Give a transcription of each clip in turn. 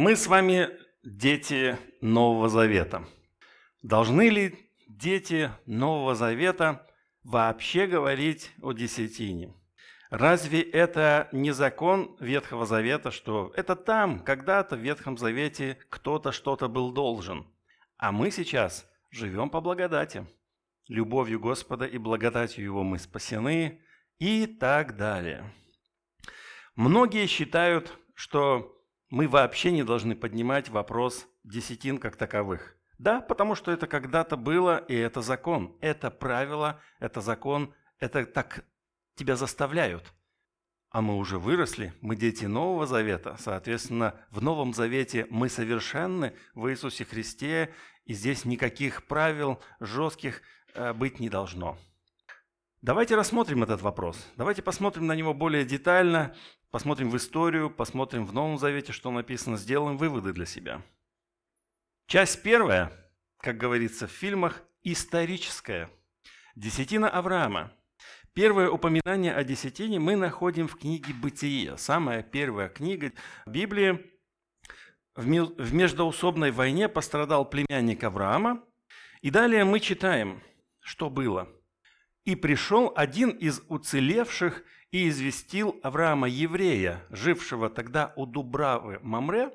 Мы с вами дети Нового Завета. Должны ли дети Нового Завета вообще говорить о десятине? Разве это не закон Ветхого Завета, что это там, когда-то в Ветхом Завете кто-то что-то был должен, а мы сейчас живем по благодати. Любовью Господа и благодатью Его мы спасены и так далее. Многие считают, что мы вообще не должны поднимать вопрос десятин как таковых. Да, потому что это когда-то было, и это закон. Это правило, это закон, это так тебя заставляют. А мы уже выросли, мы дети Нового Завета. Соответственно, в Новом Завете мы совершенны в Иисусе Христе, и здесь никаких правил жестких э, быть не должно. Давайте рассмотрим этот вопрос. Давайте посмотрим на него более детально, посмотрим в историю, посмотрим в Новом Завете, что написано, сделаем выводы для себя. Часть первая, как говорится в фильмах, историческая. Десятина Авраама – Первое упоминание о десятине мы находим в книге «Бытие». Самая первая книга Библии. В междоусобной войне пострадал племянник Авраама. И далее мы читаем, что было. «И пришел один из уцелевших и известил Авраама еврея, жившего тогда у Дубравы Мамре,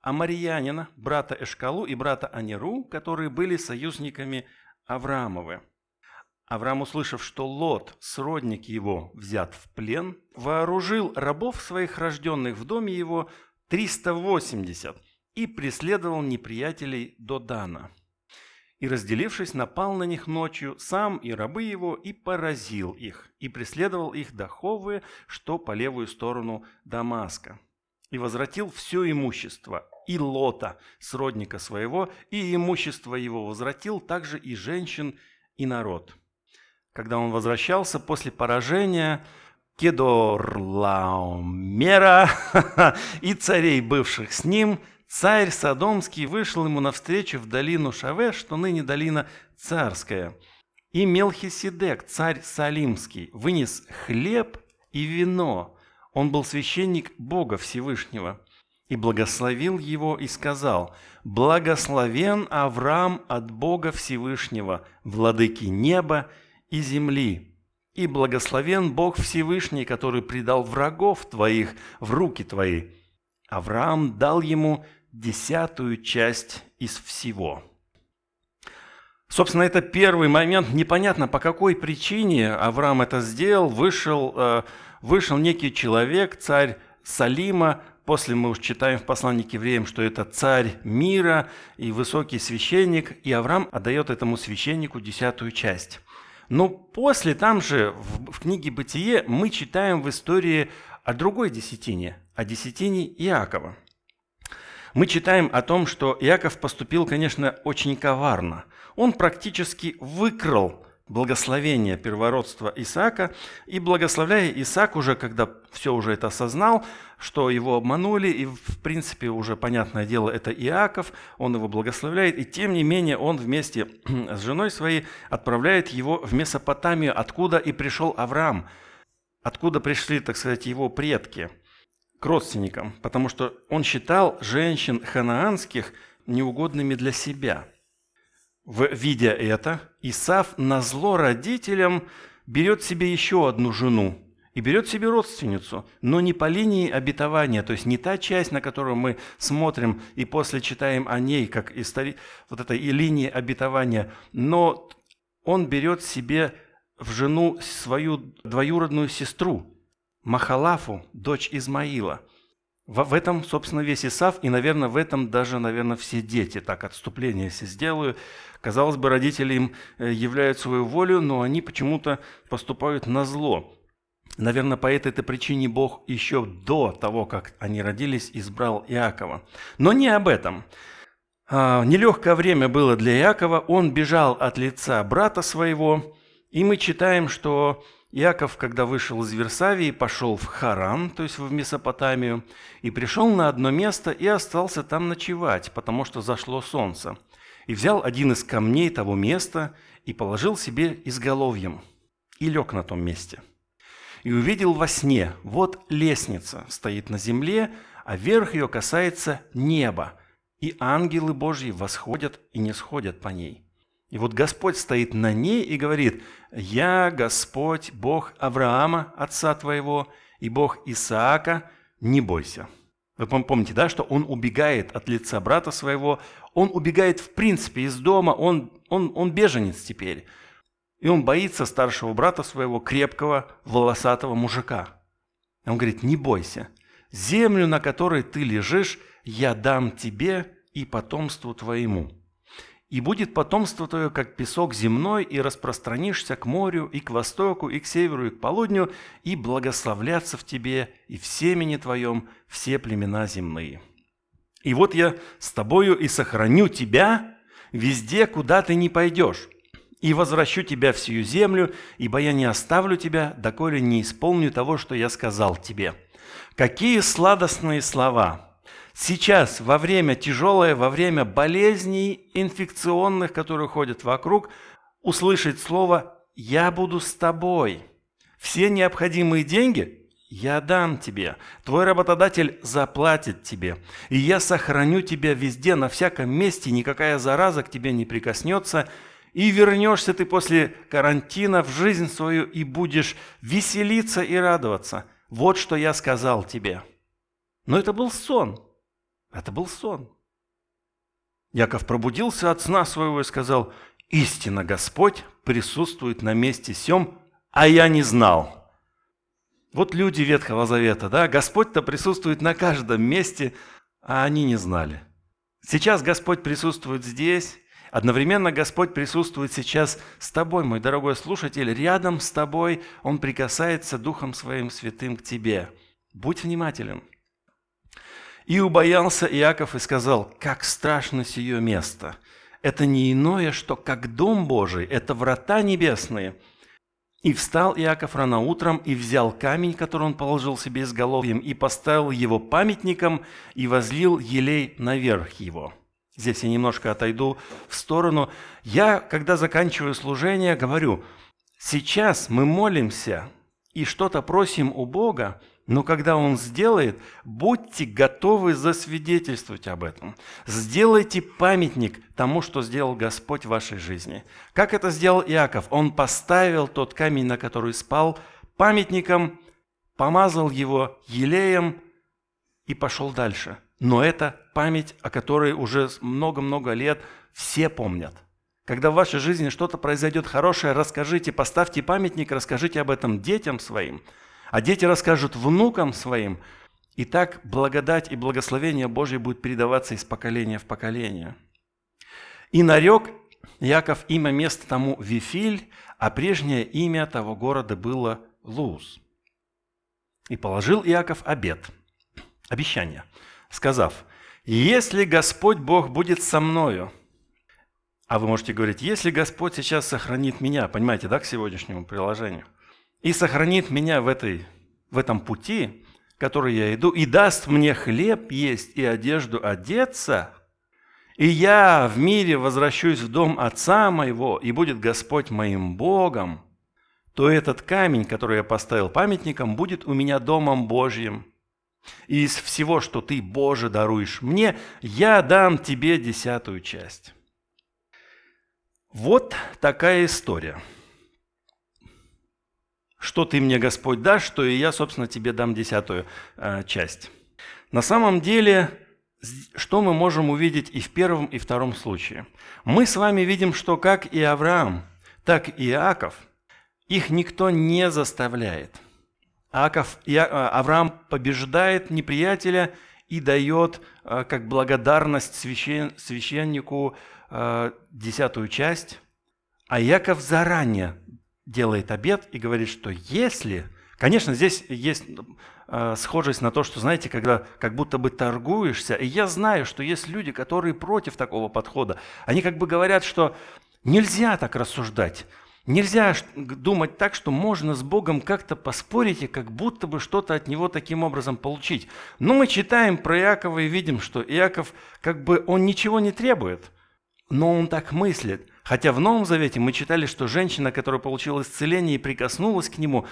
Амарьянина, брата Эшкалу и брата Аниру, которые были союзниками Авраамовы. Авраам, услышав, что Лот, сродник его, взят в плен, вооружил рабов своих рожденных в доме его 380 и преследовал неприятелей до Дана. И, разделившись, напал на них ночью, сам и рабы его, и поразил их, и преследовал их до Ховы, что по левую сторону Дамаска. И возвратил все имущество, и Лота, сродника своего, и имущество его возвратил, также и женщин, и народ когда он возвращался после поражения Кедорлаумера и царей, бывших с ним, царь Содомский вышел ему навстречу в долину Шаве, что ныне долина Царская. И Мелхиседек, царь Салимский, вынес хлеб и вино. Он был священник Бога Всевышнего. И благословил его и сказал, «Благословен Авраам от Бога Всевышнего, владыки неба и земли. И благословен Бог Всевышний, который предал врагов твоих в руки твои. Авраам дал ему десятую часть из всего. Собственно, это первый момент. Непонятно, по какой причине Авраам это сделал. Вышел, э, вышел некий человек, царь Салима, После мы уж читаем в послании к евреям, что это царь мира и высокий священник, и Авраам отдает этому священнику десятую часть. Но после там же, в, в книге «Бытие», мы читаем в истории о другой десятине, о десятине Иакова. Мы читаем о том, что Иаков поступил, конечно, очень коварно. Он практически выкрал благословение первородства Исаака, и благословляя Исаак уже, когда все уже это осознал, что его обманули, и в принципе уже понятное дело, это Иаков, он его благословляет, и тем не менее он вместе с женой своей отправляет его в Месопотамию, откуда и пришел Авраам, откуда пришли, так сказать, его предки к родственникам, потому что он считал женщин ханаанских неугодными для себя – Видя это, Исав на зло родителям берет себе еще одну жену и берет себе родственницу, но не по линии обетования, то есть не та часть, на которую мы смотрим и после читаем о ней, как истори... вот этой и линии обетования, но он берет себе в жену свою двоюродную сестру, Махалафу, дочь Измаила – в этом, собственно, весь Исав, и, наверное, в этом даже, наверное, все дети. Так, отступление если сделаю. Казалось бы, родители им э, являют свою волю, но они почему-то поступают на зло. Наверное, по этой-то причине Бог еще до того, как они родились, избрал Иакова. Но не об этом. А, нелегкое время было для Иакова. Он бежал от лица брата своего. И мы читаем, что Иаков, когда вышел из Версавии, пошел в Харан, то есть в Месопотамию, и пришел на одно место и остался там ночевать, потому что зашло солнце. И взял один из камней того места и положил себе изголовьем, и лег на том месте. и увидел во сне, вот лестница стоит на земле, а верх ее касается неба, и ангелы Божьи восходят и не сходят по ней. И вот Господь стоит на ней и говорит, «Я Господь, Бог Авраама, отца твоего, и Бог Исаака, не бойся». Вы помните, да, что он убегает от лица брата своего, он убегает в принципе из дома, он, он, он беженец теперь. И он боится старшего брата своего, крепкого, волосатого мужика. Он говорит, не бойся, землю, на которой ты лежишь, я дам тебе и потомству твоему. И будет потомство твое, как песок земной, и распространишься к морю, и к востоку, и к северу, и к полудню, и благословлятся в тебе, и в семени твоем все племена земные. И вот я с тобою и сохраню тебя везде, куда ты не пойдешь, и возвращу тебя в сию землю, ибо я не оставлю тебя, доколе не исполню того, что я сказал тебе». Какие сладостные слова – Сейчас, во время тяжелое, во время болезней инфекционных, которые ходят вокруг, услышать слово «Я буду с тобой». Все необходимые деньги я дам тебе. Твой работодатель заплатит тебе. И я сохраню тебя везде, на всяком месте, никакая зараза к тебе не прикоснется. И вернешься ты после карантина в жизнь свою и будешь веселиться и радоваться. Вот что я сказал тебе. Но это был сон. Это был сон. Яков пробудился от сна своего и сказал, «Истинно Господь присутствует на месте сем, а я не знал». Вот люди Ветхого Завета, да, Господь-то присутствует на каждом месте, а они не знали. Сейчас Господь присутствует здесь, одновременно Господь присутствует сейчас с тобой, мой дорогой слушатель, рядом с тобой Он прикасается Духом Своим Святым к тебе. Будь внимателен – и убоялся Иаков и сказал, как страшно сие место. Это не иное, что как дом Божий, это врата небесные. И встал Иаков рано утром и взял камень, который он положил себе изголовьем, и поставил его памятником, и возлил елей наверх его. Здесь я немножко отойду в сторону. Я, когда заканчиваю служение, говорю, сейчас мы молимся и что-то просим у Бога, но когда Он сделает, будьте готовы засвидетельствовать об этом. Сделайте памятник тому, что сделал Господь в вашей жизни. Как это сделал Иаков? Он поставил тот камень, на который спал, памятником, помазал его елеем и пошел дальше. Но это память, о которой уже много-много лет все помнят. Когда в вашей жизни что-то произойдет хорошее, расскажите, поставьте памятник, расскажите об этом детям своим – а дети расскажут внукам своим, и так благодать и благословение Божье будет передаваться из поколения в поколение. И нарек Яков имя места тому Вифиль, а прежнее имя того города было Луз. И положил Иаков обед, обещание, сказав, «Если Господь Бог будет со мною», а вы можете говорить, если Господь сейчас сохранит меня, понимаете, да, к сегодняшнему приложению – и сохранит меня в, этой, в этом пути, который я иду, и даст мне хлеб есть и одежду одеться, и я в мире возвращусь в дом Отца моего, и будет Господь моим Богом, то этот камень, который я поставил памятником, будет у меня домом Божьим. И из всего, что ты, Боже, даруешь мне, я дам тебе десятую часть. Вот такая история – что ты мне, Господь, дашь, что и я, собственно, тебе дам десятую э, часть. На самом деле, что мы можем увидеть и в первом, и втором случае? Мы с вами видим, что как и Авраам, так и Иаков, их никто не заставляет. Иаков, и, э, Авраам побеждает неприятеля и дает э, как благодарность священ, священнику десятую часть, а Иаков заранее делает обед и говорит, что если... Конечно, здесь есть э, схожесть на то, что, знаете, когда как будто бы торгуешься, и я знаю, что есть люди, которые против такого подхода. Они как бы говорят, что нельзя так рассуждать, Нельзя думать так, что можно с Богом как-то поспорить и как будто бы что-то от Него таким образом получить. Но мы читаем про Иакова и видим, что Иаков как бы он ничего не требует, но он так мыслит – Хотя в Новом Завете мы читали, что женщина, которая получила исцеление и прикоснулась к нему,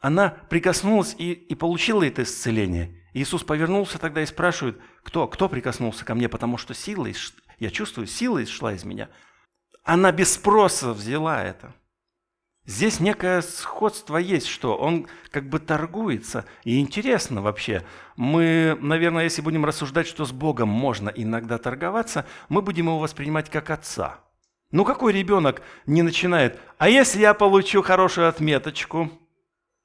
она прикоснулась и, и получила это исцеление. Иисус повернулся тогда и спрашивает, кто, кто прикоснулся ко мне, потому что сила, я чувствую, сила шла из меня. Она без спроса взяла это. Здесь некое сходство есть, что он как бы торгуется. И интересно вообще, мы, наверное, если будем рассуждать, что с Богом можно иногда торговаться, мы будем его воспринимать как отца. Ну какой ребенок не начинает, а если я получу хорошую отметочку,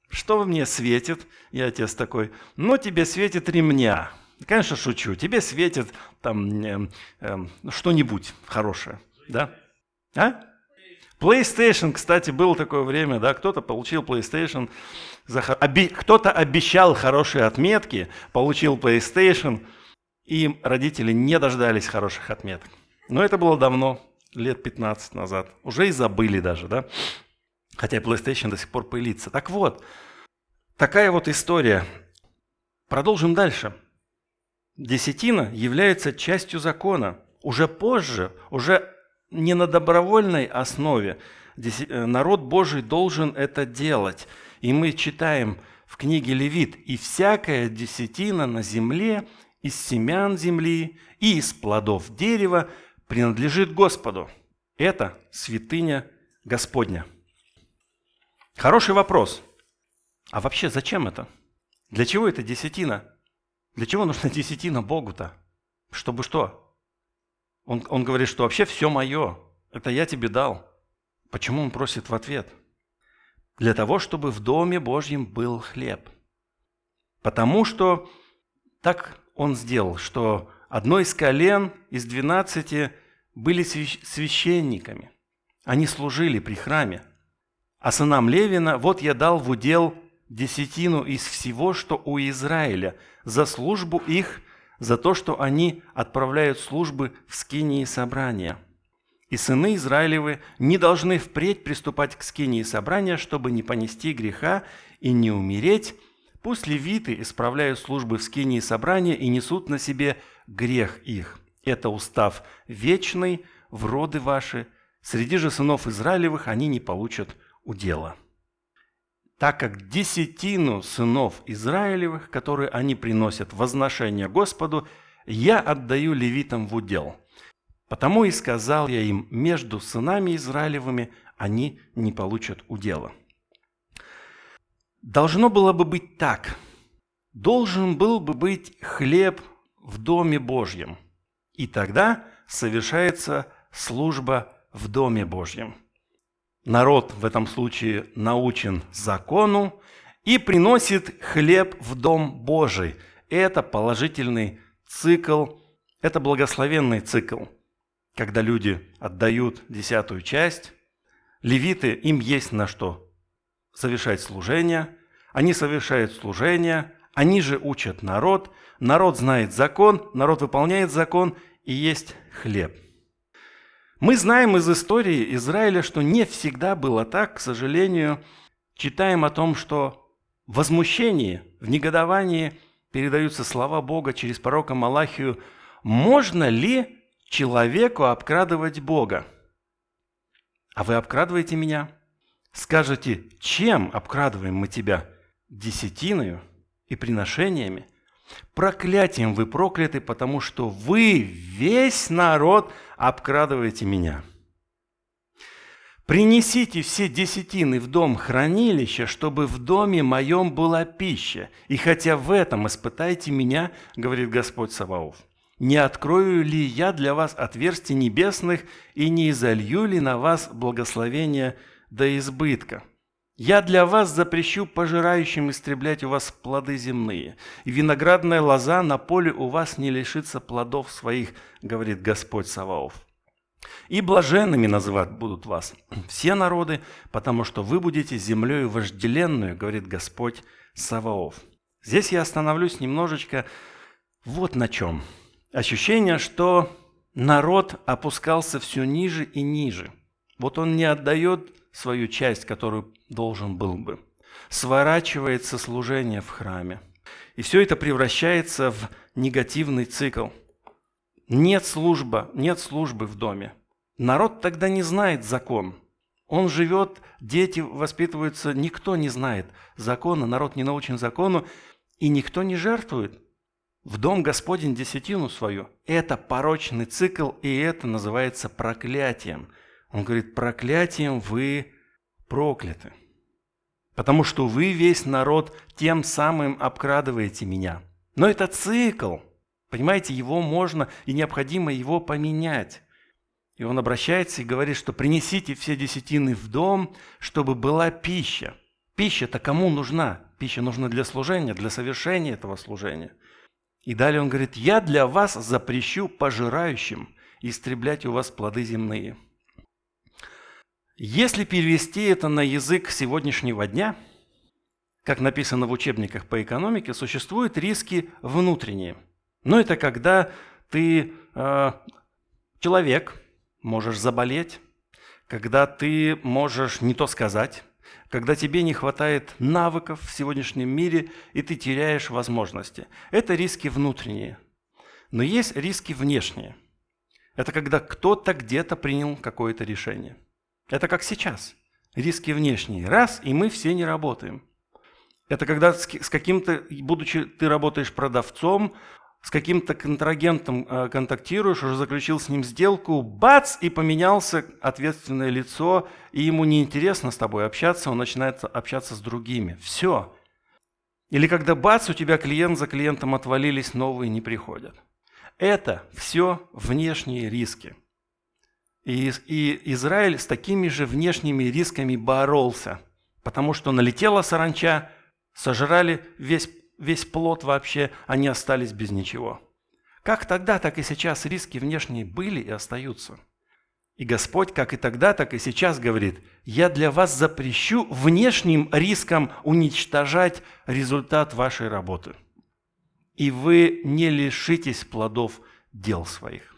что мне светит? Я отец такой, ну тебе светит ремня. Конечно, шучу, тебе светит там э, э, что-нибудь хорошее, да? А? PlayStation, кстати, было такое время, да, кто-то получил PlayStation, оби, кто-то обещал хорошие отметки, получил PlayStation, и родители не дождались хороших отметок. Но это было давно, лет 15 назад. Уже и забыли даже, да? Хотя PlayStation до сих пор пылится. Так вот, такая вот история. Продолжим дальше. Десятина является частью закона. Уже позже, уже не на добровольной основе. Э, народ Божий должен это делать. И мы читаем в книге Левит, «И всякая десятина на земле из семян земли и из плодов дерева принадлежит Господу». Это святыня Господня. Хороший вопрос. А вообще зачем это? Для чего это десятина? Для чего нужна десятина Богу-то? Чтобы что? Он, он говорит, что вообще все мое, это я тебе дал. Почему он просит в ответ? Для того, чтобы в Доме Божьем был хлеб. Потому что так он сделал, что одно из колен из двенадцати были священниками. Они служили при храме. А сынам Левина вот я дал в удел десятину из всего, что у Израиля, за службу их за то, что они отправляют службы в скинии собрания. И сыны Израилевы не должны впредь приступать к скинии собрания, чтобы не понести греха и не умереть. Пусть левиты исправляют службы в скинии собрания и несут на себе грех их. Это устав вечный в роды ваши. Среди же сынов Израилевых они не получат удела так как десятину сынов Израилевых, которые они приносят возношение Господу, я отдаю левитам в удел. Потому и сказал я им, между сынами Израилевыми они не получат удела. Должно было бы быть так. Должен был бы быть хлеб в Доме Божьем. И тогда совершается служба в Доме Божьем народ в этом случае научен закону и приносит хлеб в Дом Божий. Это положительный цикл, это благословенный цикл, когда люди отдают десятую часть. Левиты, им есть на что совершать служение, они совершают служение, они же учат народ, народ знает закон, народ выполняет закон, и есть хлеб – мы знаем из истории Израиля, что не всегда было так, к сожалению. Читаем о том, что в возмущении, в негодовании передаются слова Бога через пророка Малахию. Можно ли человеку обкрадывать Бога? А вы обкрадываете меня? Скажете, чем обкрадываем мы тебя? Десятиною и приношениями? Проклятием вы прокляты, потому что вы, весь народ, обкрадываете меня. Принесите все десятины в дом хранилища, чтобы в доме моем была пища. И хотя в этом испытайте меня, говорит Господь Саваоф, не открою ли я для вас отверстий небесных и не изолью ли на вас благословения до избытка? Я для вас запрещу пожирающим истреблять у вас плоды земные, и виноградная лоза на поле у вас не лишится плодов своих, говорит Господь Саваоф. И блаженными называть будут вас все народы, потому что вы будете землею вожделенную, говорит Господь Саваоф. Здесь я остановлюсь немножечко вот на чем. Ощущение, что народ опускался все ниже и ниже. Вот он не отдает свою часть, которую должен был бы. Сворачивается служение в храме. И все это превращается в негативный цикл. Нет службы, нет службы в доме. Народ тогда не знает закон. Он живет, дети воспитываются, никто не знает закона, народ не научен закону, и никто не жертвует в дом Господень десятину свою. Это порочный цикл, и это называется проклятием. Он говорит, проклятием вы прокляты. Потому что вы весь народ тем самым обкрадываете меня. Но это цикл. Понимаете, его можно и необходимо его поменять. И он обращается и говорит, что принесите все десятины в дом, чтобы была пища. Пища-то кому нужна? Пища нужна для служения, для совершения этого служения. И далее он говорит, я для вас запрещу пожирающим истреблять у вас плоды земные. Если перевести это на язык сегодняшнего дня, как написано в учебниках по экономике, существуют риски внутренние. Но это когда ты э, человек, можешь заболеть, когда ты можешь не то сказать, когда тебе не хватает навыков в сегодняшнем мире, и ты теряешь возможности. Это риски внутренние. Но есть риски внешние. Это когда кто-то где-то принял какое-то решение. Это как сейчас. Риски внешние. Раз, и мы все не работаем. Это когда с каким-то, будучи ты работаешь продавцом, с каким-то контрагентом э, контактируешь, уже заключил с ним сделку, бац, и поменялся ответственное лицо, и ему неинтересно с тобой общаться, он начинает общаться с другими. Все. Или когда бац, у тебя клиент за клиентом отвалились, новые не приходят. Это все внешние риски. И, и Израиль с такими же внешними рисками боролся, потому что налетела саранча, сожрали весь весь плод вообще, они остались без ничего. Как тогда, так и сейчас риски внешние были и остаются. И Господь, как и тогда, так и сейчас говорит, я для вас запрещу внешним рискам уничтожать результат вашей работы. И вы не лишитесь плодов дел своих.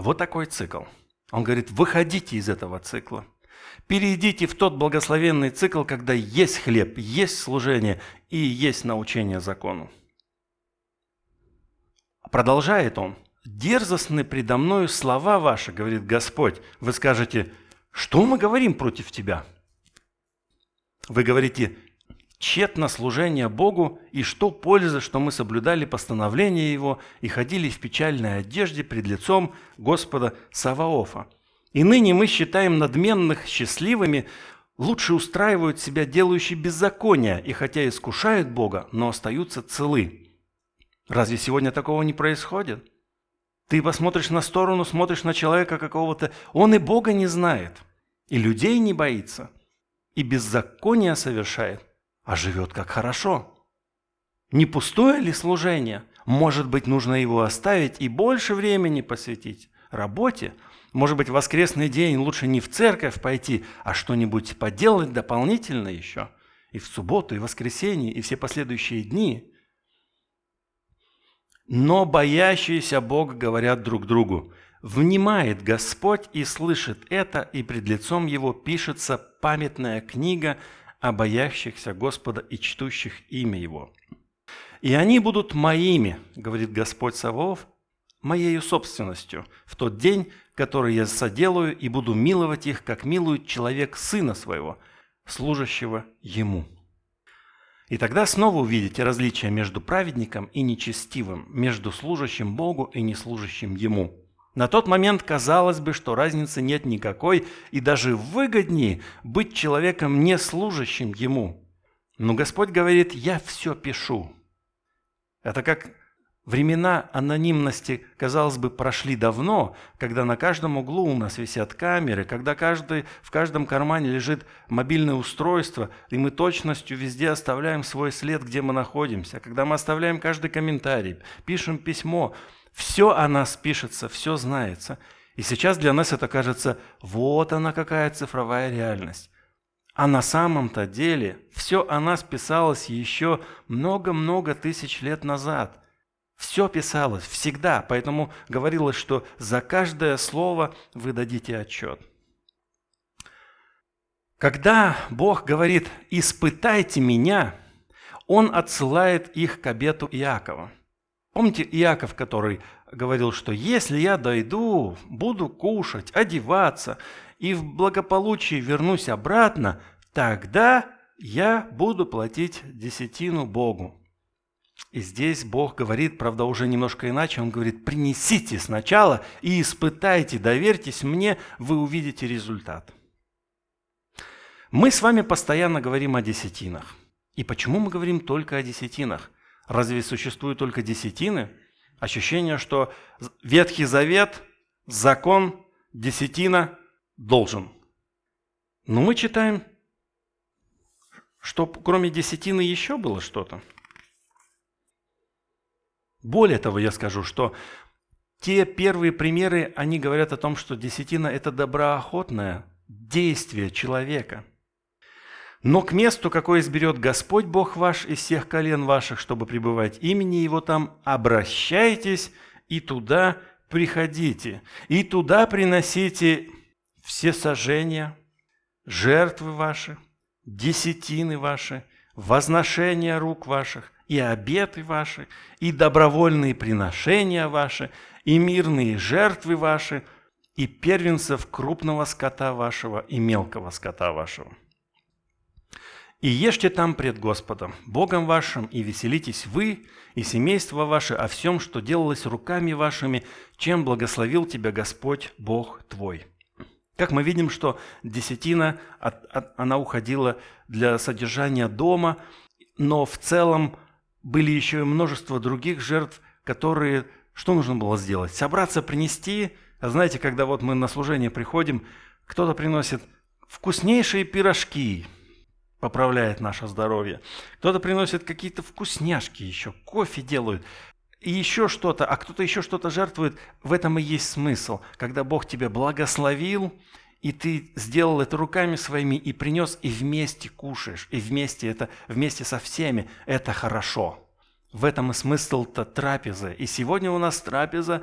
Вот такой цикл. Он говорит, выходите из этого цикла. Перейдите в тот благословенный цикл, когда есть хлеб, есть служение и есть научение закону. Продолжает он. «Дерзостны предо мною слова ваши, говорит Господь. Вы скажете, что мы говорим против тебя? Вы говорите, тщетно служение Богу, и что пользы, что мы соблюдали постановления Его и ходили в печальной одежде пред лицом Господа Саваофа. И ныне мы считаем надменных счастливыми, лучше устраивают себя делающие беззакония, и хотя искушают Бога, но остаются целы. Разве сегодня такого не происходит? Ты посмотришь на сторону, смотришь на человека какого-то, он и Бога не знает, и людей не боится, и беззаконие совершает, а живет как хорошо. Не пустое ли служение? Может быть, нужно его оставить и больше времени посвятить работе – может быть, в воскресный день лучше не в церковь пойти, а что-нибудь поделать дополнительно еще. И в субботу, и в воскресенье, и все последующие дни. Но боящиеся Бога говорят друг другу, «Внимает Господь и слышит это, и пред лицом Его пишется памятная книга о боящихся Господа и чтущих имя Его». «И они будут моими, — говорит Господь Савов, — моею собственностью в тот день, который я соделаю, и буду миловать их, как милует человек сына своего, служащего ему». И тогда снова увидите различие между праведником и нечестивым, между служащим Богу и неслужащим Ему. На тот момент казалось бы, что разницы нет никакой, и даже выгоднее быть человеком, не служащим Ему. Но Господь говорит, я все пишу. Это как Времена анонимности, казалось бы, прошли давно, когда на каждом углу у нас висят камеры, когда каждый, в каждом кармане лежит мобильное устройство, и мы точностью везде оставляем свой след, где мы находимся, когда мы оставляем каждый комментарий, пишем письмо, все о нас пишется, все знается. И сейчас для нас это кажется, вот она какая цифровая реальность. А на самом-то деле все о нас писалось еще много-много тысяч лет назад – все писалось всегда, поэтому говорилось, что за каждое слово вы дадите отчет. Когда Бог говорит «испытайте меня», Он отсылает их к обету Иакова. Помните Иаков, который говорил, что если я дойду, буду кушать, одеваться и в благополучии вернусь обратно, тогда я буду платить десятину Богу. И здесь Бог говорит, правда, уже немножко иначе. Он говорит, принесите сначала и испытайте, доверьтесь мне, вы увидите результат. Мы с вами постоянно говорим о десятинах. И почему мы говорим только о десятинах? Разве существуют только десятины? Ощущение, что Ветхий Завет, закон, десятина должен. Но мы читаем, что кроме десятины еще было что-то. Более того, я скажу, что те первые примеры, они говорят о том, что десятина – это доброохотное действие человека. Но к месту, какое изберет Господь Бог ваш из всех колен ваших, чтобы пребывать имени Его там, обращайтесь и туда приходите, и туда приносите все сожжения, жертвы ваши, десятины ваши, возношения рук ваших, и обеты ваши, и добровольные приношения ваши, и мирные жертвы ваши, и первенцев крупного скота вашего и мелкого скота вашего. И ешьте там пред Господом, Богом вашим, и веселитесь вы и семейство ваше о всем, что делалось руками вашими, чем благословил тебя Господь Бог твой». Как мы видим, что десятина, она уходила для содержания дома, но в целом были еще и множество других жертв, которые... Что нужно было сделать? Собраться, принести. А знаете, когда вот мы на служение приходим, кто-то приносит вкуснейшие пирожки, поправляет наше здоровье. Кто-то приносит какие-то вкусняшки еще, кофе делают, и еще что-то, а кто-то еще что-то жертвует. В этом и есть смысл. Когда Бог тебя благословил, и ты сделал это руками своими и принес, и вместе кушаешь, и вместе это, вместе со всеми, это хорошо. В этом и смысл-то трапезы. И сегодня у нас трапеза,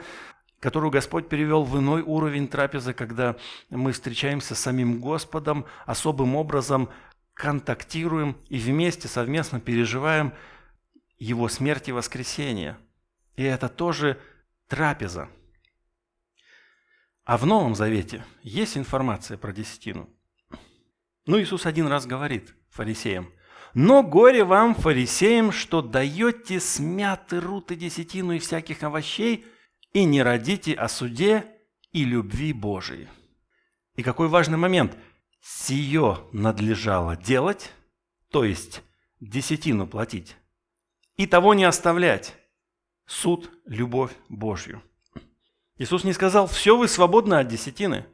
которую Господь перевел в иной уровень трапезы, когда мы встречаемся с самим Господом, особым образом контактируем и вместе совместно переживаем Его смерть и воскресение. И это тоже трапеза – а в Новом Завете есть информация про десятину. Ну, Иисус один раз говорит фарисеям, «Но горе вам, фарисеям, что даете смятый рут и десятину и всяких овощей, и не родите о суде и любви Божией». И какой важный момент. Сие надлежало делать, то есть десятину платить, и того не оставлять. Суд, любовь Божью. Иисус не сказал, все, вы свободны от десятины.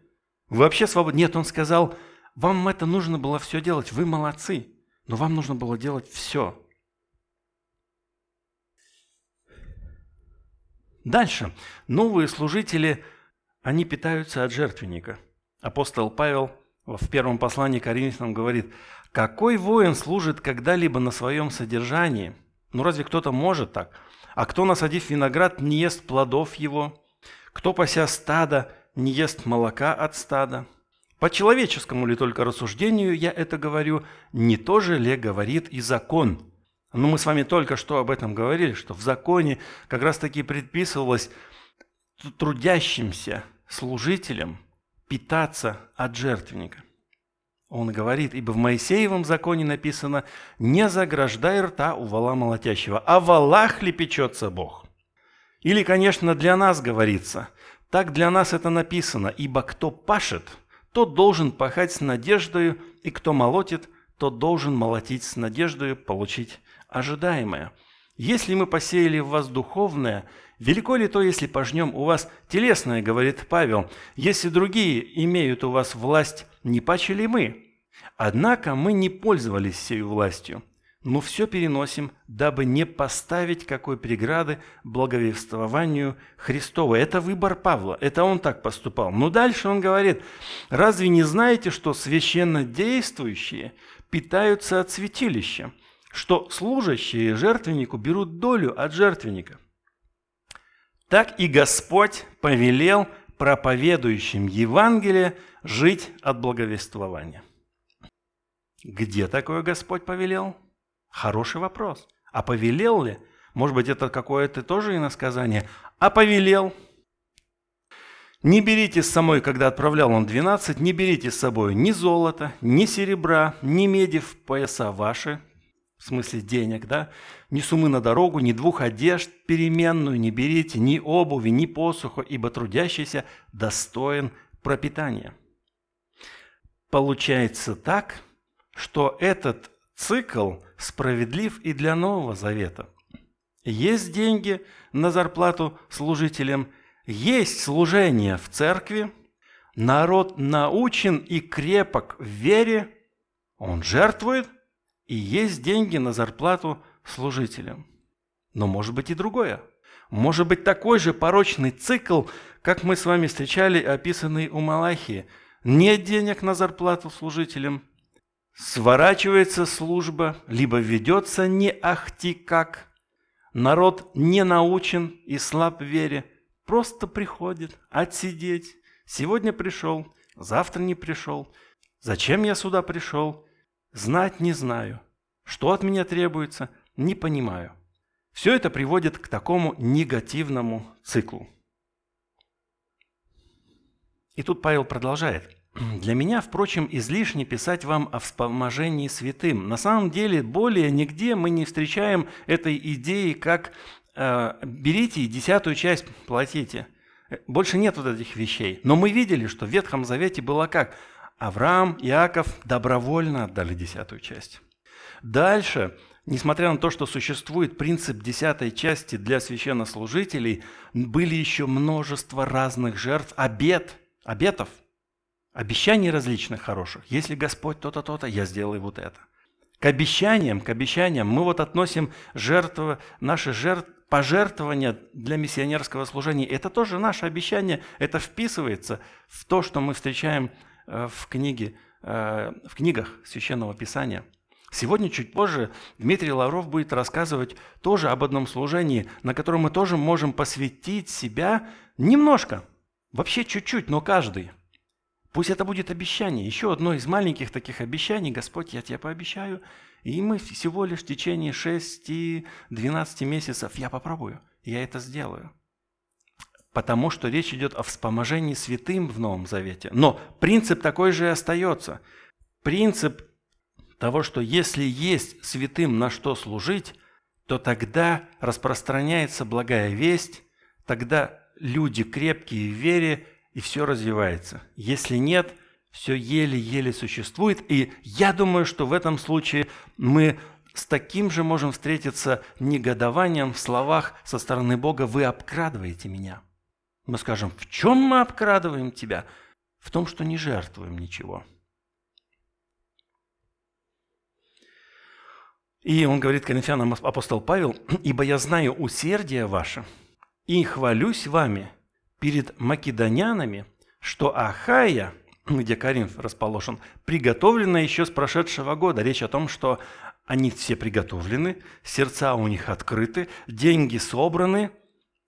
Вы вообще свободны. Нет, Он сказал, вам это нужно было все делать, вы молодцы, но вам нужно было делать все. Дальше. Новые служители, они питаются от жертвенника. Апостол Павел в первом послании Коринфянам говорит, «Какой воин служит когда-либо на своем содержании? Ну разве кто-то может так? А кто, насадив виноград, не ест плодов его? Кто, пася стада, не ест молока от стада? По человеческому ли только рассуждению я это говорю, не то же ли говорит и закон? Но ну, мы с вами только что об этом говорили, что в законе как раз-таки предписывалось трудящимся служителям питаться от жертвенника. Он говорит, ибо в Моисеевом законе написано, не заграждай рта у вала молотящего, а валах ли печется Бог. Или, конечно, для нас говорится, так для нас это написано, ибо кто пашет, тот должен пахать с надеждою, и кто молотит, тот должен молотить с надеждою получить ожидаемое. Если мы посеяли в вас духовное, велико ли то, если пожнем у вас телесное, говорит Павел, если другие имеют у вас власть, не паче ли мы? Однако мы не пользовались сей властью – мы все переносим, дабы не поставить какой преграды благовествованию Христова. Это выбор Павла, это он так поступал. Но дальше он говорит, разве не знаете, что священно действующие питаются от святилища, что служащие жертвеннику берут долю от жертвенника? Так и Господь повелел проповедующим Евангелие жить от благовествования. Где такое Господь повелел? Хороший вопрос. А повелел ли? Может быть, это какое-то тоже иносказание. А повелел. Не берите с собой, когда отправлял он 12, не берите с собой ни золота, ни серебра, ни меди в пояса ваши, в смысле денег, да, ни сумы на дорогу, ни двух одежд переменную не берите, ни обуви, ни посуха, ибо трудящийся достоин пропитания. Получается так, что этот цикл справедлив и для Нового Завета. Есть деньги на зарплату служителям, есть служение в церкви, народ научен и крепок в вере, он жертвует – и есть деньги на зарплату служителям. Но может быть и другое. Может быть такой же порочный цикл, как мы с вами встречали, описанный у Малахии. Нет денег на зарплату служителям, сворачивается служба, либо ведется не ахти как. Народ не научен и слаб в вере, просто приходит отсидеть. Сегодня пришел, завтра не пришел. Зачем я сюда пришел? Знать не знаю. Что от меня требуется, не понимаю. Все это приводит к такому негативному циклу. И тут Павел продолжает. Для меня, впрочем, излишне писать вам о вспоможении святым. На самом деле, более нигде мы не встречаем этой идеи, как э, берите и десятую часть платите. Больше нет вот этих вещей. Но мы видели, что в Ветхом Завете было как – Авраам, Иаков добровольно отдали десятую часть. Дальше, несмотря на то, что существует принцип десятой части для священнослужителей, были еще множество разных жертв, обет, обетов, обещаний различных хороших. Если Господь то-то, то-то, я сделаю вот это. К обещаниям, к обещаниям мы вот относим жертвы, наши жертвы, пожертвования для миссионерского служения. Это тоже наше обещание, это вписывается в то, что мы встречаем в, книге, э, в книгах Священного Писания. Сегодня, чуть позже, Дмитрий Лавров будет рассказывать тоже об одном служении, на котором мы тоже можем посвятить себя немножко, вообще чуть-чуть, но каждый. Пусть это будет обещание, еще одно из маленьких таких обещаний, Господь, я тебе пообещаю, и мы всего лишь в течение 6-12 месяцев, я попробую, я это сделаю потому что речь идет о вспоможении святым в Новом Завете. Но принцип такой же и остается. Принцип того, что если есть святым на что служить, то тогда распространяется благая весть, тогда люди крепкие в вере, и все развивается. Если нет, все еле-еле существует. И я думаю, что в этом случае мы с таким же можем встретиться негодованием в словах со стороны Бога «Вы обкрадываете меня». Мы скажем, в чем мы обкрадываем тебя? В том, что не жертвуем ничего. И он говорит Коринфянам апостол Павел, «Ибо я знаю усердие ваше, и хвалюсь вами перед македонянами, что Ахая, где Коринф расположен, приготовлена еще с прошедшего года. Речь о том, что они все приготовлены, сердца у них открыты, деньги собраны –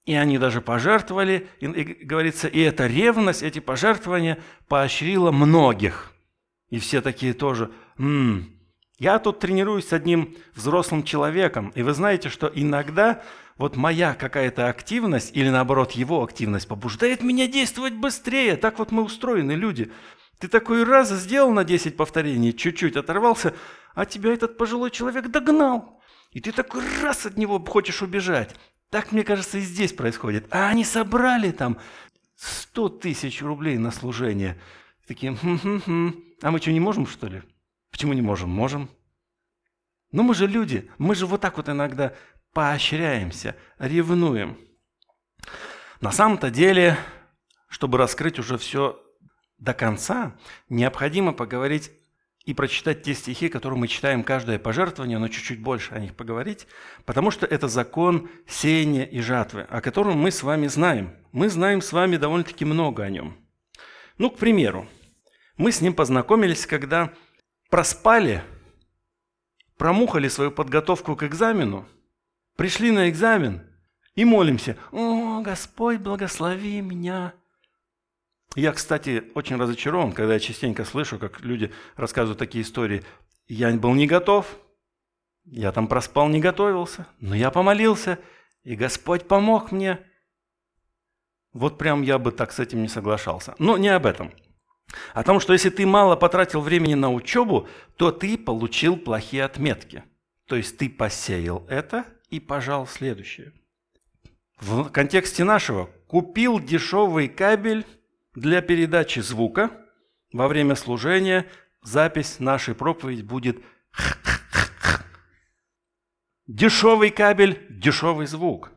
и они даже пожертвовали, и, и говорится, и эта ревность, эти пожертвования поощрила многих. И все такие тоже, м-м, я тут тренируюсь с одним взрослым человеком, и вы знаете, что иногда вот моя какая-то активность или наоборот его активность побуждает меня действовать быстрее. Так вот мы устроены, люди. Ты такой раз сделал на 10 повторений, чуть-чуть оторвался, а тебя этот пожилой человек догнал. И ты такой раз от него хочешь убежать. Так, мне кажется, и здесь происходит. А они собрали там 100 тысяч рублей на служение. Такие, хм-хм-хм. а мы что, не можем, что ли? Почему не можем? Можем. Ну, мы же люди, мы же вот так вот иногда поощряемся, ревнуем. На самом-то деле, чтобы раскрыть уже все до конца, необходимо поговорить и прочитать те стихи, которые мы читаем каждое пожертвование, но чуть-чуть больше о них поговорить, потому что это закон сеяния и жатвы, о котором мы с вами знаем. Мы знаем с вами довольно-таки много о нем. Ну, к примеру, мы с ним познакомились, когда проспали, промухали свою подготовку к экзамену, пришли на экзамен и молимся, «О, Господь, благослови меня!» Я, кстати, очень разочарован, когда я частенько слышу, как люди рассказывают такие истории. Я был не готов, Я там проспал, не готовился, но я помолился, и Господь помог мне. Вот прям я бы так с этим не соглашался. Но не об этом. О том, что если ты мало потратил времени на учебу, то ты получил плохие отметки. То есть ты посеял это и пожал следующее. В контексте нашего купил дешевый кабель для передачи звука. Во время служения запись нашей проповеди будет Дешевый кабель, дешевый звук.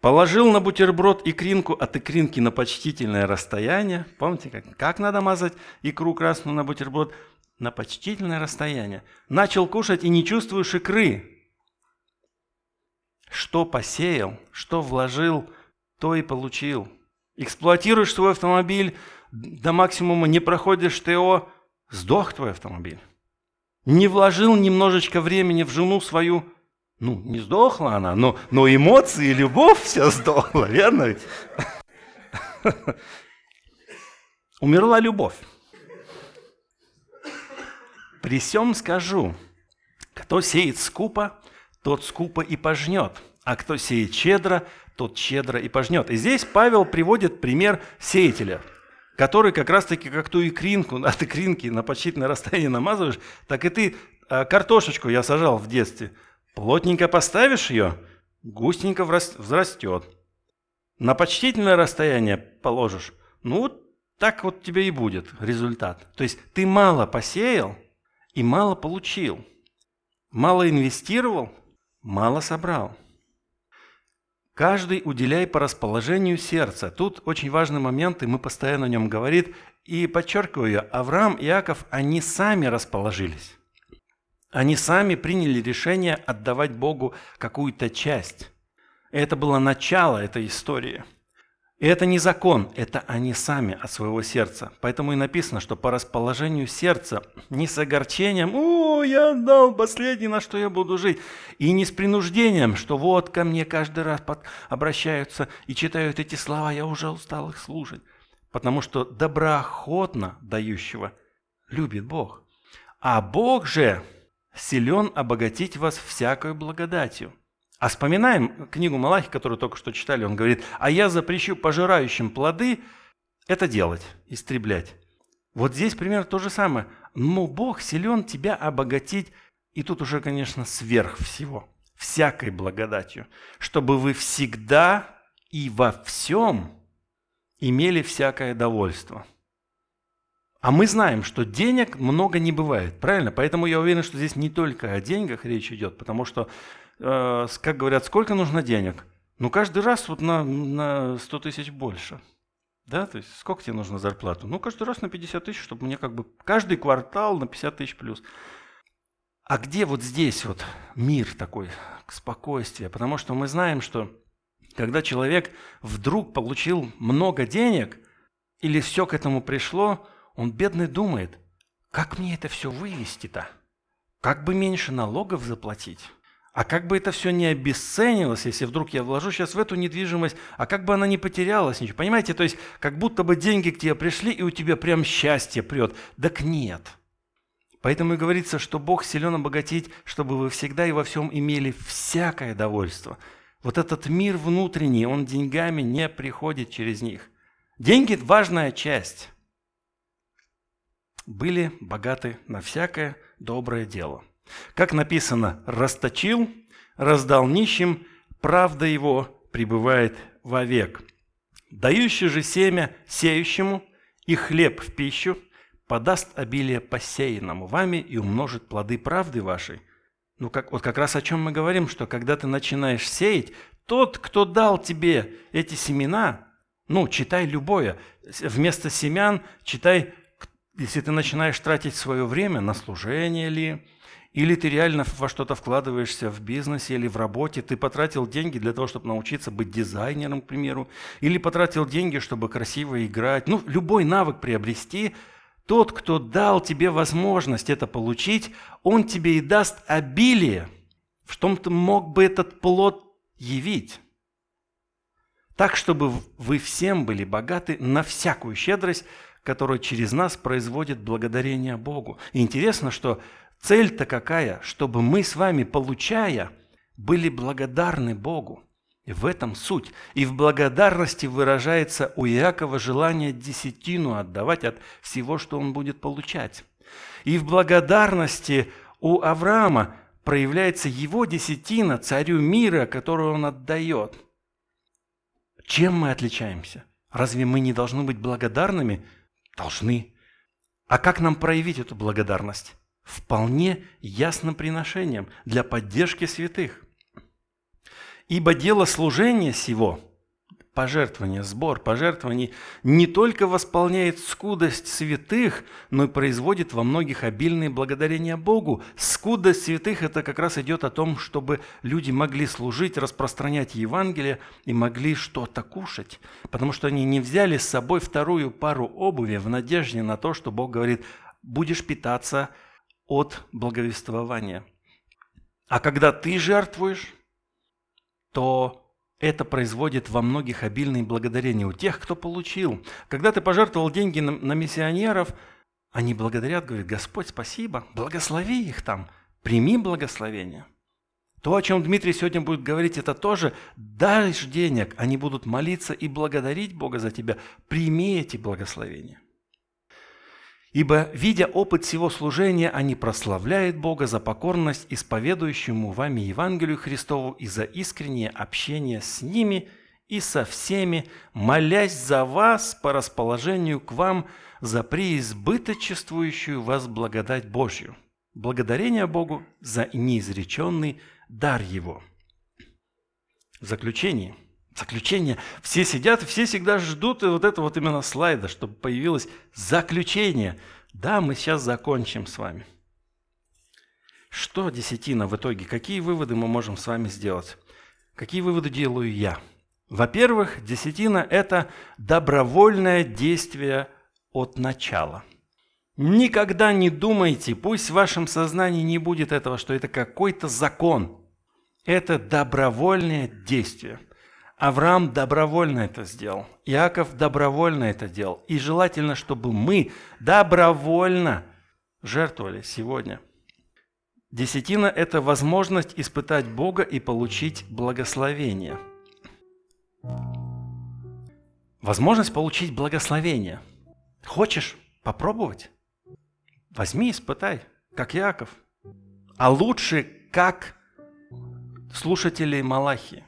Положил на бутерброд икринку от икринки на почтительное расстояние. Помните, как, как надо мазать икру красную на бутерброд? На почтительное расстояние. Начал кушать и не чувствуешь икры. Что посеял, что вложил, то и получил. Эксплуатируешь свой автомобиль до максимума, не проходишь ТО, сдох твой автомобиль. Не вложил немножечко времени в жену свою, ну, не сдохла она, но, но эмоции и любовь все сдохла, верно? Умерла любовь. При всем скажу, кто сеет скупо, тот скупо и пожнет, а кто сеет щедро, тот щедро и пожнет. И здесь Павел приводит пример сеятеля, который как раз-таки как ту икринку, от икринки на почтительное расстояние намазываешь, так и ты а, картошечку я сажал в детстве – Плотненько поставишь ее, густенько взрастет. На почтительное расстояние положишь, ну, так вот тебе и будет результат. То есть ты мало посеял и мало получил. Мало инвестировал, мало собрал. Каждый уделяй по расположению сердца. Тут очень важный момент, и мы постоянно о нем говорим. И подчеркиваю, Авраам и Иаков, они сами расположились. Они сами приняли решение отдавать Богу какую-то часть. Это было начало этой истории. И это не закон, это они сами от своего сердца. Поэтому и написано, что по расположению сердца, не с огорчением, «О, я отдал последний, на что я буду жить», и не с принуждением, что вот ко мне каждый раз обращаются и читают эти слова, я уже устал их слушать. Потому что доброохотно дающего любит Бог. А Бог же силен обогатить вас всякой благодатью. А вспоминаем книгу Малахи, которую только что читали, он говорит, а я запрещу пожирающим плоды это делать, истреблять. Вот здесь примерно то же самое. Но Бог силен тебя обогатить, и тут уже, конечно, сверх всего, всякой благодатью, чтобы вы всегда и во всем имели всякое довольство. А мы знаем, что денег много не бывает, правильно? Поэтому я уверен, что здесь не только о деньгах речь идет, потому что, э, как говорят, сколько нужно денег? Ну, каждый раз вот на, на 100 тысяч больше. Да, то есть сколько тебе нужно зарплату? Ну, каждый раз на 50 тысяч, чтобы мне как бы каждый квартал на 50 тысяч плюс. А где вот здесь вот мир такой, спокойствие? Потому что мы знаем, что когда человек вдруг получил много денег, или все к этому пришло, он, бедный, думает, как мне это все вывести-то? Как бы меньше налогов заплатить? А как бы это все не обесценилось, если вдруг я вложу сейчас в эту недвижимость, а как бы она не потерялась, ничего. Понимаете, то есть как будто бы деньги к тебе пришли, и у тебя прям счастье прет. Так нет. Поэтому и говорится, что Бог силен обогатить, чтобы вы всегда и во всем имели всякое довольство. Вот этот мир внутренний, он деньгами не приходит через них. Деньги – важная часть были богаты на всякое доброе дело. Как написано, расточил, раздал нищим, правда его пребывает вовек. Дающий же семя сеющему и хлеб в пищу подаст обилие посеянному вами и умножит плоды правды вашей. Ну, как, вот как раз о чем мы говорим, что когда ты начинаешь сеять, тот, кто дал тебе эти семена, ну, читай любое, вместо семян читай если ты начинаешь тратить свое время на служение ли, или ты реально во что-то вкладываешься в бизнесе или в работе, ты потратил деньги для того, чтобы научиться быть дизайнером, к примеру, или потратил деньги, чтобы красиво играть, ну, любой навык приобрести, тот, кто дал тебе возможность это получить, он тебе и даст обилие, в том ты мог бы этот плод явить. Так, чтобы вы всем были богаты на всякую щедрость, который через нас производит благодарение Богу. И интересно, что Цель-то какая? Чтобы мы с вами, получая, были благодарны Богу. И в этом суть. И в благодарности выражается у Иакова желание десятину отдавать от всего, что он будет получать. И в благодарности у Авраама проявляется его десятина царю мира, которую он отдает. Чем мы отличаемся? Разве мы не должны быть благодарными? Должны. А как нам проявить эту благодарность? Вполне ясным приношением для поддержки святых. Ибо дело служения сего – пожертвования, сбор пожертвований не только восполняет скудость святых, но и производит во многих обильные благодарения Богу. Скудость святых – это как раз идет о том, чтобы люди могли служить, распространять Евангелие и могли что-то кушать, потому что они не взяли с собой вторую пару обуви в надежде на то, что Бог говорит, будешь питаться от благовествования. А когда ты жертвуешь, то это производит во многих обильные благодарения у тех, кто получил. Когда ты пожертвовал деньги на, на миссионеров, они благодарят, говорят, Господь, спасибо, благослови их там, прими благословение. То, о чем Дмитрий сегодня будет говорить, это тоже дашь денег, они будут молиться и благодарить Бога за тебя. Прими эти благословения. Ибо, видя опыт всего служения, они прославляют Бога за покорность исповедующему вами Евангелию Христову и за искреннее общение с ними и со всеми, молясь за вас по расположению к вам за преизбыточествующую вас благодать Божью. Благодарение Богу за неизреченный дар Его. В заключение – Заключение. Все сидят, все всегда ждут вот это вот именно слайда, чтобы появилось заключение. Да, мы сейчас закончим с вами. Что десятина в итоге? Какие выводы мы можем с вами сделать? Какие выводы делаю я? Во-первых, десятина – это добровольное действие от начала. Никогда не думайте, пусть в вашем сознании не будет этого, что это какой-то закон. Это добровольное действие – Авраам добровольно это сделал. Иаков добровольно это делал. И желательно, чтобы мы добровольно жертвовали сегодня. Десятина – это возможность испытать Бога и получить благословение. Возможность получить благословение. Хочешь попробовать? Возьми, испытай, как Иаков. А лучше, как слушатели Малахии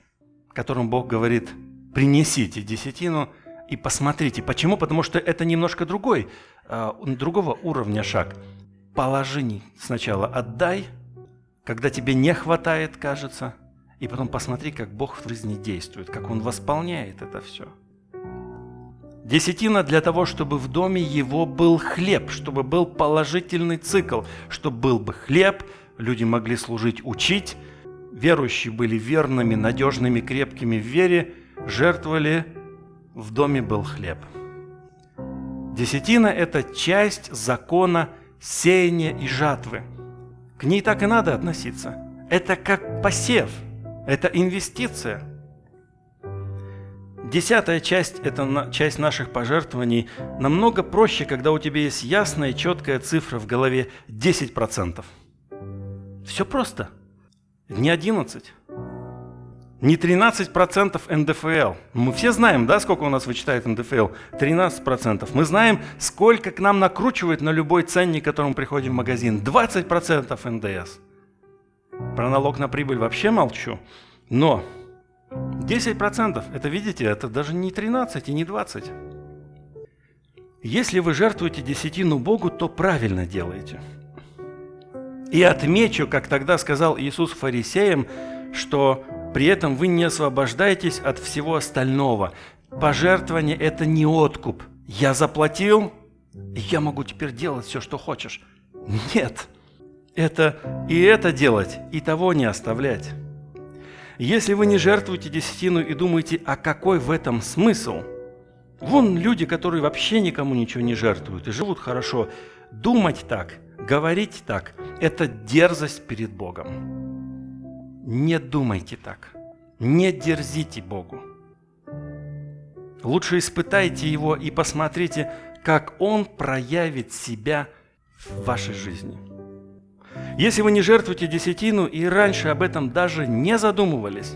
которым Бог говорит, принесите десятину и посмотрите. Почему? Потому что это немножко другой, а, другого уровня шаг. Положи сначала, отдай, когда тебе не хватает, кажется, и потом посмотри, как Бог в жизни действует, как Он восполняет это все. Десятина для того, чтобы в доме его был хлеб, чтобы был положительный цикл, чтобы был бы хлеб, люди могли служить, учить, верующие были верными, надежными, крепкими в вере, жертвовали, в доме был хлеб. Десятина – это часть закона сеяния и жатвы. К ней так и надо относиться. Это как посев, это инвестиция. Десятая часть – это часть наших пожертвований. Намного проще, когда у тебя есть ясная, четкая цифра в голове – 10%. Все просто – не 11. Не 13% НДФЛ. Мы все знаем, да, сколько у нас вычитает НДФЛ? 13%. Мы знаем, сколько к нам накручивает на любой ценник, к которому приходим в магазин. 20% НДС. Про налог на прибыль вообще молчу. Но 10%, это видите, это даже не 13 и не 20. Если вы жертвуете десятину Богу, то правильно делаете – и отмечу, как тогда сказал Иисус фарисеям, что при этом вы не освобождаетесь от всего остального. Пожертвование – это не откуп. Я заплатил, я могу теперь делать все, что хочешь. Нет. Это и это делать, и того не оставлять. Если вы не жертвуете десятину и думаете, а какой в этом смысл? Вон люди, которые вообще никому ничего не жертвуют и живут хорошо. Думать так – Говорить так – это дерзость перед Богом. Не думайте так. Не дерзите Богу. Лучше испытайте Его и посмотрите, как Он проявит себя в вашей жизни. Если вы не жертвуете десятину и раньше об этом даже не задумывались,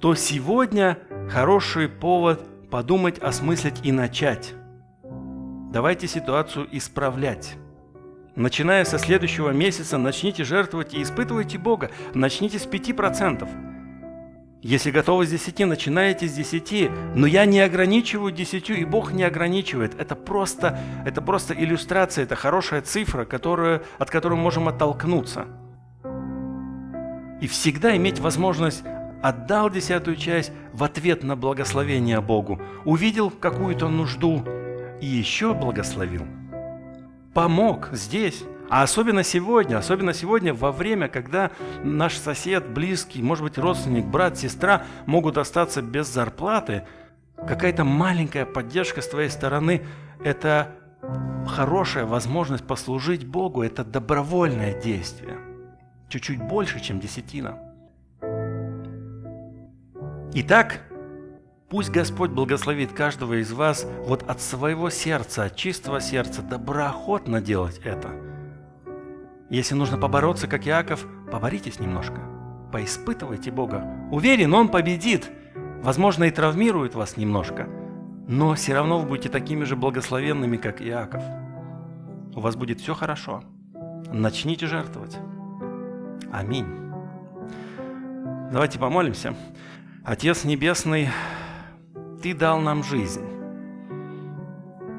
то сегодня хороший повод подумать, осмыслить и начать. Давайте ситуацию исправлять. Начиная со следующего месяца, начните жертвовать и испытывайте Бога. Начните с 5%. Если готовы с 10, начинаете с 10. Но я не ограничиваю 10, и Бог не ограничивает. Это просто, это просто иллюстрация, это хорошая цифра, которую, от которой можем оттолкнуться. И всегда иметь возможность отдал десятую часть в ответ на благословение Богу, увидел какую-то нужду и еще благословил. Помог здесь, а особенно сегодня, особенно сегодня во время, когда наш сосед, близкий, может быть родственник, брат, сестра могут остаться без зарплаты, какая-то маленькая поддержка с твоей стороны – это хорошая возможность послужить Богу, это добровольное действие. Чуть-чуть больше, чем десятина. Итак, пусть Господь благословит каждого из вас вот от своего сердца, от чистого сердца, доброохотно делать это. Если нужно побороться, как Иаков, поборитесь немножко, поиспытывайте Бога. Уверен, Он победит, возможно, и травмирует вас немножко, но все равно вы будете такими же благословенными, как Иаков. У вас будет все хорошо. Начните жертвовать. Аминь. Давайте помолимся. Отец Небесный, Ты дал нам жизнь.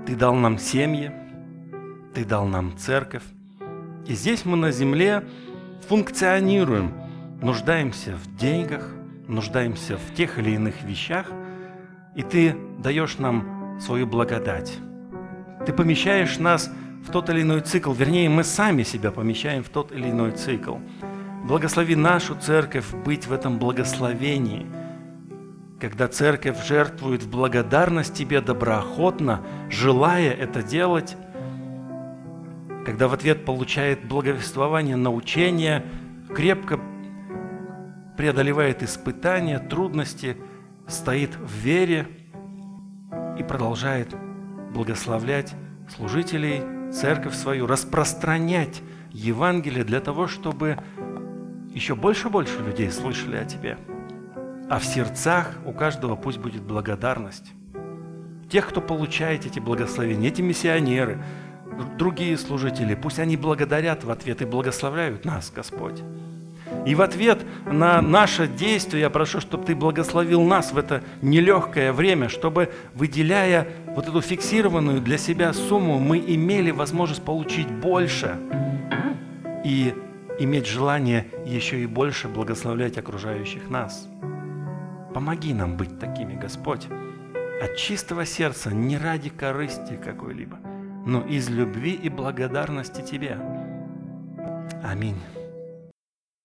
Ты дал нам семьи, Ты дал нам церковь. И здесь мы на земле функционируем, нуждаемся в деньгах, нуждаемся в тех или иных вещах, и Ты даешь нам свою благодать. Ты помещаешь нас в тот или иной цикл, вернее, мы сами себя помещаем в тот или иной цикл. Благослови нашу церковь быть в этом благословении – когда церковь жертвует в благодарность Тебе доброохотно, желая это делать, когда в ответ получает благовествование, научение, крепко преодолевает испытания, трудности, стоит в вере и продолжает благословлять служителей, церковь свою, распространять Евангелие для того, чтобы еще больше больше людей слышали о Тебе а в сердцах у каждого пусть будет благодарность. Тех, кто получает эти благословения, эти миссионеры, другие служители, пусть они благодарят в ответ и благословляют нас, Господь. И в ответ на наше действие я прошу, чтобы Ты благословил нас в это нелегкое время, чтобы, выделяя вот эту фиксированную для себя сумму, мы имели возможность получить больше и иметь желание еще и больше благословлять окружающих нас. Помоги нам быть такими, Господь, от чистого сердца, не ради корысти какой-либо, но из любви и благодарности Тебе. Аминь.